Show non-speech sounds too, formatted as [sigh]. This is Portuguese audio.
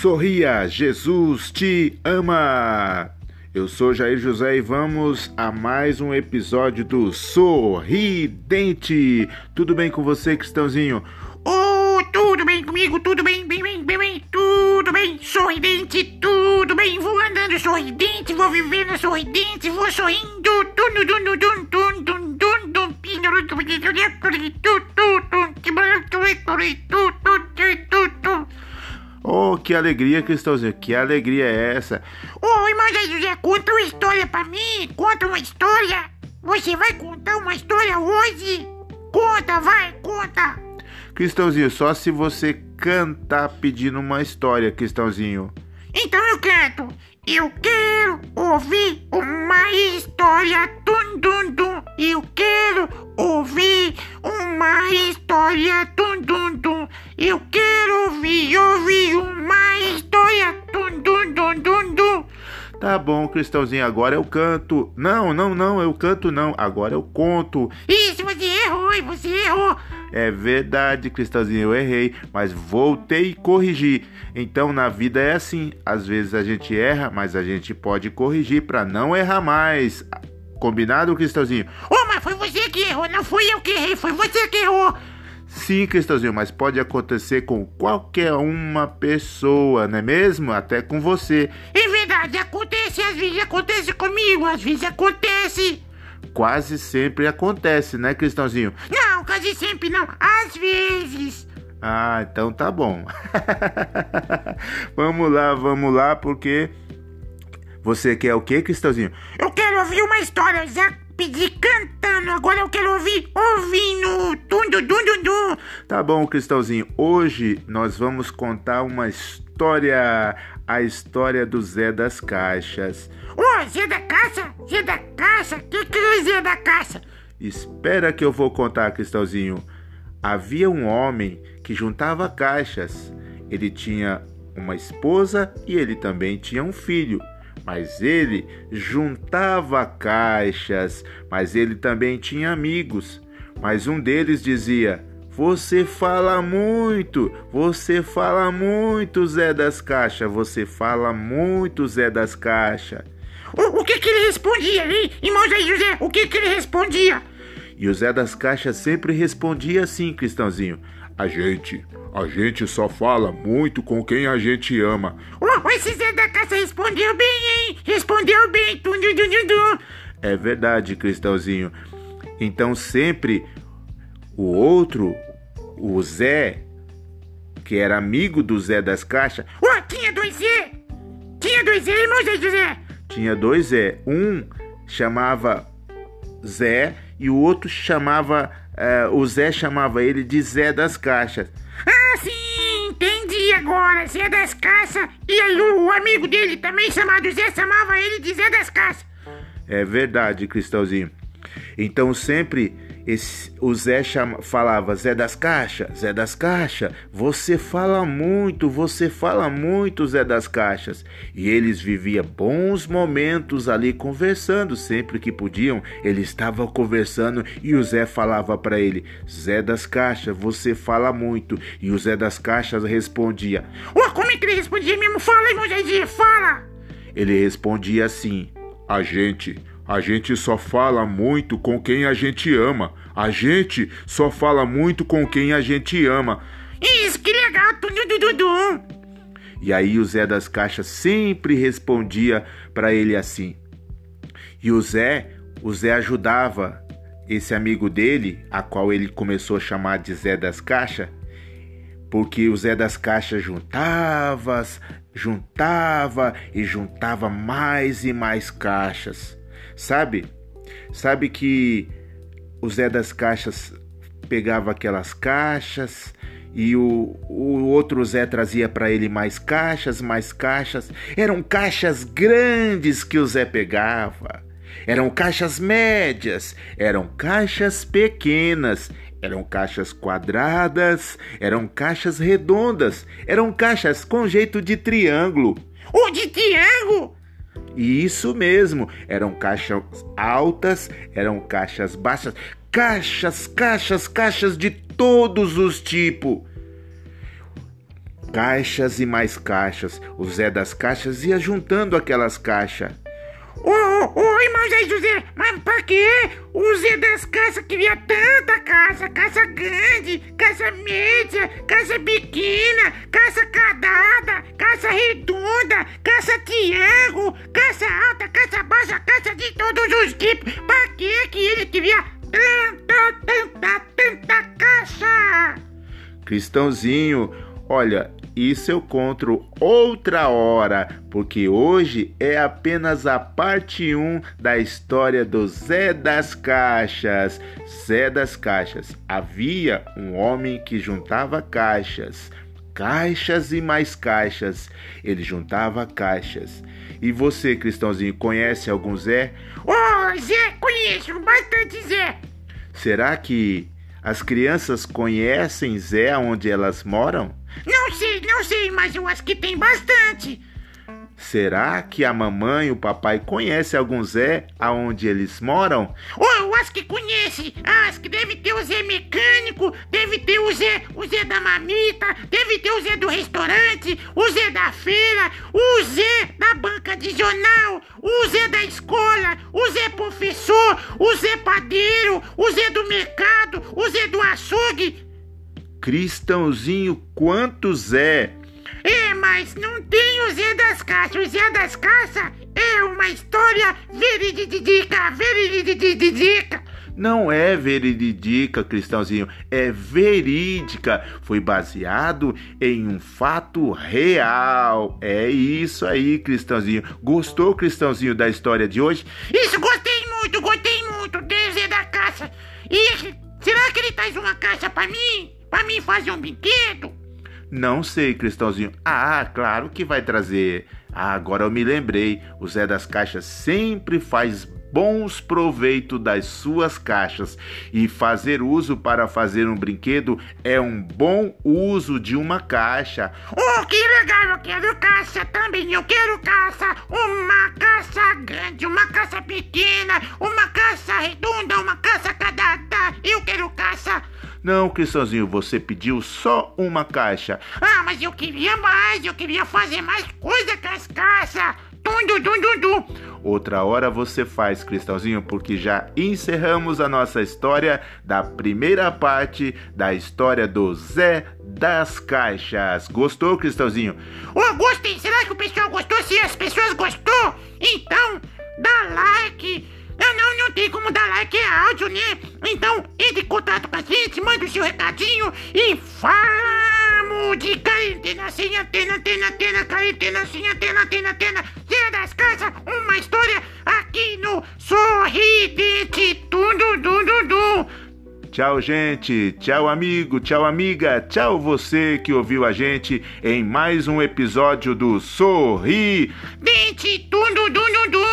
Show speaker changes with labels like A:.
A: Sorria, Jesus te ama! Eu sou Jair José e vamos a mais um episódio do Sorridente. Tudo bem com você, Cristãozinho?
B: Oh, tudo bem comigo, tudo bem, bem, bem, bem, bem, tudo bem, sorridente, tudo bem, vou andando sorridente, vou vivendo sorridente, vou sorrindo, tudo, tudo, tudo, tudo, tudo, tudo,
A: Oh, que alegria, Cristãozinho, que alegria é essa?
B: Oi, mas José, conta uma história pra mim, conta uma história. Você vai contar uma história hoje? Conta, vai, conta.
A: Cristãozinho, só se você cantar pedindo uma história, Cristãozinho.
B: Então eu canto. Eu quero ouvir uma história, tum, tum, tum. Eu quero ouvir uma história, tum, tum, tum. Eu quero ouvir, ouvir uma história, tum, tum, tum, tum, tum.
A: Tá bom, Cristãozinho, agora eu canto. Não, não, não, eu canto não, agora eu conto.
B: Isso, você errou, você errou.
A: É verdade, Cristãozinho, eu errei, mas voltei e corrigi. Então na vida é assim, às vezes a gente erra, mas a gente pode corrigir para não errar mais. Combinado, Cristãozinho?
B: Oh, mas foi você que errou, não fui eu que errei, foi você que errou.
A: Sim, Cristãozinho, mas pode acontecer com qualquer uma pessoa, não é mesmo? Até com você.
B: É verdade, acontece, às vezes acontece comigo, às vezes acontece.
A: Quase sempre acontece, né, Cristãozinho?
B: Não, quase sempre não, às vezes.
A: Ah, então tá bom. [laughs] vamos lá, vamos lá, porque você quer o que, Cristãozinho?
B: Eu quero ouvir uma história, eu já pedi cantando, agora eu quero ouvir ouvindo. Dum, dum, dum.
A: Tá bom, Cristãozinho. Hoje nós vamos contar uma história, a história do Zé das Caixas.
B: Ô, oh, Zé da Caixa? Zé da Caixa? Que que é Zé da Caixa?
A: Espera que eu vou contar, Cristãozinho. Havia um homem que juntava caixas. Ele tinha uma esposa e ele também tinha um filho. Mas ele juntava caixas, mas ele também tinha amigos. Mas um deles dizia: Você fala muito, você fala muito, Zé das Caixas, você fala muito, Zé das Caixas.
B: O, o que que ele respondia, hein? Irmão Zé José, o que que ele respondia?
A: E o Zé das Caixas sempre respondia assim, Cristãozinho: A gente, a gente só fala muito com quem a gente ama.
B: Oh, esse Zé da Caixa respondeu bem, hein? Respondeu bem. Dum, dum, dum.
A: É verdade, Cristãozinho. Então sempre o outro, o Zé, que era amigo do Zé das Caixas,
B: Oh, tinha dois Zé. Tinha dois Zé, irmão Zé José.
A: tinha dois Zé. Um chamava Zé e o outro chamava. eh, o Zé chamava ele de Zé das Caixas.
B: Ah, agora. Zé das Caixas. E aí o, amigo dele, também chamado Zé, chamava ele de Zé das Caixas.
A: É verdade, Cristãozinho. Então sempre esse, o Zé chama, falava Zé das Caixas, Zé das Caixas, você fala muito, você fala muito, Zé das Caixas. E eles viviam bons momentos ali conversando, sempre que podiam, eles estavam conversando e o Zé falava para ele: Zé das Caixas, você fala muito. E o Zé das Caixas respondia:
B: Oh, como é que ele respondia mesmo? Fala, irmão José, fala.
A: Ele respondia assim: A gente, a gente só fala muito com quem a gente ama. A gente só fala muito com quem a gente ama.
B: Isso, que legal.
A: E aí o Zé das Caixas sempre respondia para ele assim. E o Zé, o Zé ajudava esse amigo dele, a qual ele começou a chamar de Zé das Caixas, porque o Zé das Caixas juntava, juntava e juntava mais e mais caixas. Sabe? Sabe que o Zé das Caixas pegava aquelas caixas e o, o outro Zé trazia para ele mais caixas, mais caixas. Eram caixas grandes que o Zé pegava. Eram caixas médias, eram caixas pequenas, eram caixas quadradas, eram caixas redondas, eram caixas com jeito de triângulo.
B: O de triângulo.
A: Isso mesmo, eram caixas altas, eram caixas baixas, caixas, caixas, caixas de todos os tipos. Caixas e mais caixas. O Zé das Caixas ia juntando aquelas caixas.
B: Ô, ô, ô, irmão José, mas pra quê? O Zé das caixas queria tanta caixa, caixa grande, caixa média, caixa pequena, caixa cadada, caixa redonda, caixa triângulo, caixa alta, caixa baixa, caixa de todos os tipos. Pra quê que ele queria tanta, tanta, tanta caixa?
A: Cristãozinho, olha, isso eu conto outra hora, porque hoje é apenas a parte 1 da história do Zé das Caixas. Zé das Caixas. Havia um homem que juntava caixas, caixas e mais caixas. Ele juntava caixas. E você, cristãozinho, conhece algum Zé?
B: Oh, Zé, conheço bastante Zé.
A: Será que as crianças conhecem Zé onde elas moram?
B: Não sei, não sei, mas eu acho que tem bastante.
A: Será que a mamãe e o papai conhecem algum Zé aonde eles moram?
B: Oh, eu acho que conhece. Ah, acho que deve ter o Zé mecânico, deve ter o Zé, o Zé da mamita, deve ter o Zé do restaurante, o Zé da feira, o Zé da banca de jornal, o Zé da escola, o Zé professor, o Zé padeiro, o Zé do mercado, o Zé do açougue.
A: Cristãozinho, quantos é?
B: É, mas não tem o Zé das Caixas. O Zé das Caixas é uma história veridica, veridica.
A: Não é veridica, Cristãozinho, é verídica. Foi baseado em um fato real. É isso aí, Cristãozinho. Gostou, Cristãozinho, da história de hoje?
B: Isso, gostei muito, gostei muito Zé da Caixa. E será que ele traz uma caixa para mim? Para mim fazer um brinquedo?
A: Não sei, Cristãozinho. Ah, claro que vai trazer. Ah, agora eu me lembrei. O Zé das Caixas sempre faz bons proveito das suas caixas e fazer uso para fazer um brinquedo é um bom uso de uma caixa.
B: Oh, que legal! Eu quero caixa também. Eu quero caixa. Uma caixa grande, uma caixa pequena, uma caixa redonda, uma caixa cadada. Eu quero caixa.
A: Não, Cristãozinho, você pediu só uma caixa.
B: Ah, mas eu queria mais, eu queria fazer mais coisa com as caixas. Dum, dum, dum, dum.
A: Outra hora você faz, Cristãozinho, porque já encerramos a nossa história da primeira parte da história do Zé das Caixas. Gostou, Cristãozinho?
B: Oh, gostei. Será que o pessoal gostou? Se as pessoas gostou, então dá like não, não, não tem como dar like, é áudio, né? Então, entre em contato com a gente, manda o seu recadinho e vamos de quarentena sem antena, antena, antena, quarentena sem antena, antena, antena, Zé das Casas, uma história aqui no Sorridente Tudo, du, du, du.
A: Tchau, gente. Tchau, amigo. Tchau, amiga. Tchau, você que ouviu a gente em mais um episódio do Sorri.
B: Dente, tudo, du, du.